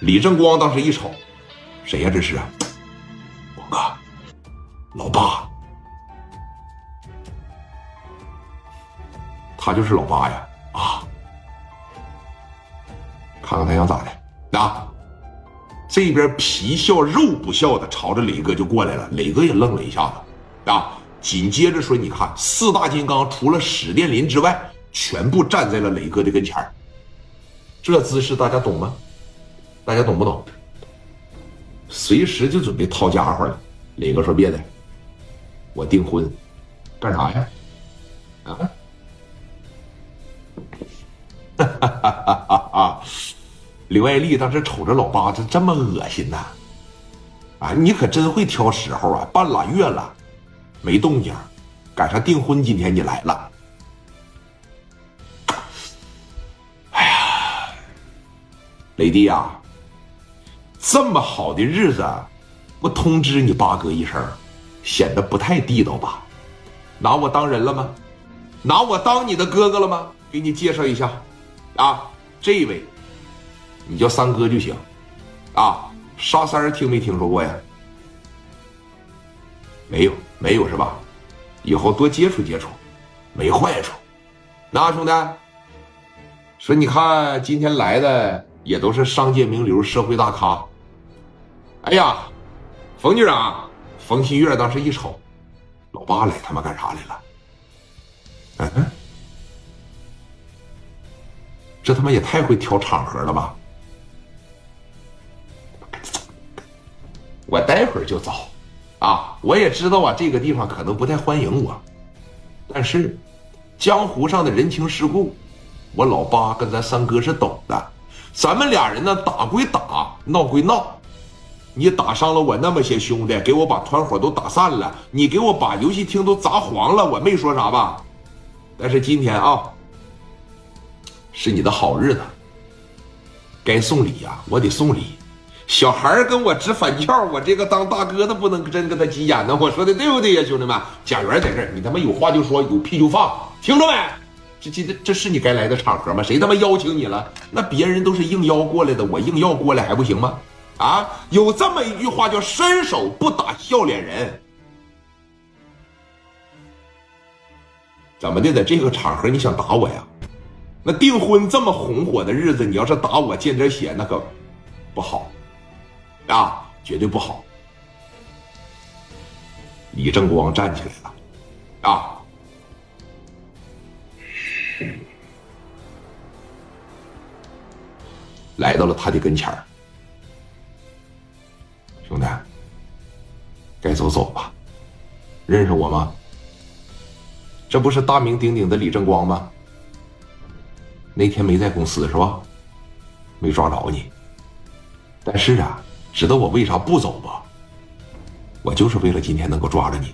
李正光当时一瞅，谁呀？这是啊，光哥，老八，他就是老八呀！啊，看看他想咋的啊？这边皮笑肉不笑的朝着磊哥就过来了，磊哥也愣了一下子啊，紧接着说：“你看，四大金刚除了史殿林之外，全部站在了磊哥的跟前这姿势大家懂吗？大家懂不懂？随时就准备掏家伙了。磊哥说：“别的，我订婚，干啥呀？啊？哈哈哈哈哈！” 刘爱丽当时瞅着老八，这这么恶心呐！啊，你可真会挑时候啊！半拉月了，没动静，赶上订婚，今天你来了。哎呀，雷弟呀，这么好的日子，不通知你八哥一声，显得不太地道吧？拿我当人了吗？拿我当你的哥哥了吗？给你介绍一下，啊，这位。你叫三哥就行，啊，沙三听没听说过呀？没有，没有是吧？以后多接触接触，没坏处。那兄弟，说你看今天来的也都是商界名流、社会大咖。哎呀，冯局长，冯新月当时一瞅，老八来他妈干啥来了？嗯，这他妈也太会挑场合了吧？我待会儿就走，啊，我也知道啊，这个地方可能不太欢迎我，但是江湖上的人情世故，我老八跟咱三哥是懂的。咱们俩人呢，打归打，闹归闹，你打伤了我那么些兄弟，给我把团伙都打散了，你给我把游戏厅都砸黄了，我没说啥吧？但是今天啊，是你的好日子，该送礼呀，我得送礼。小孩跟我直反翘，我这个当大哥的不能真跟他急眼呢。我说的对不对呀，兄弟们？贾元在这儿，你他妈有话就说，有屁就放，听着没？这这这这是你该来的场合吗？谁他妈邀请你了？那别人都是应邀过来的，我应邀过来还不行吗？啊，有这么一句话叫“伸手不打笑脸人”。怎么的，在这个场合你想打我呀？那订婚这么红火的日子，你要是打我见点血，那可不好。啊，绝对不好！李正光站起来了，啊，来到了他的跟前儿。兄弟，该走走吧。认识我吗？这不是大名鼎鼎的李正光吗？那天没在公司是吧？没抓着你。但是啊。知道我为啥不走吧？我就是为了今天能够抓着你。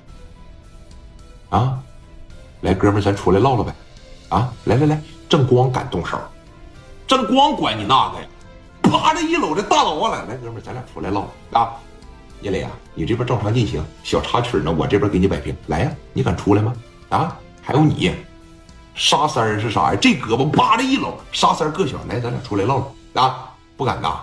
啊，来，哥们，咱出来唠唠呗。啊，来来来，正光敢动手，正光管你那个呀？啪的一搂这大刀来，来，哥们，咱俩出来唠啊。叶磊啊，你这边正常进行，小插曲呢，我这边给你摆平。来呀，你敢出来吗？啊，还有你，沙三儿是啥呀？这胳膊啪的一搂，沙三儿个小，来，咱俩出来唠唠啊。不敢呐。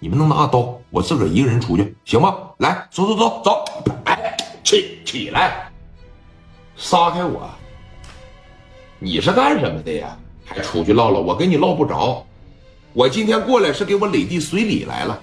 你们能拿刀，我自个儿一个人出去行吗？来，走走走走，哎，起起来，撒开我！你是干什么的呀？还出去唠唠？我跟你唠不着。我今天过来是给我磊弟随礼来了。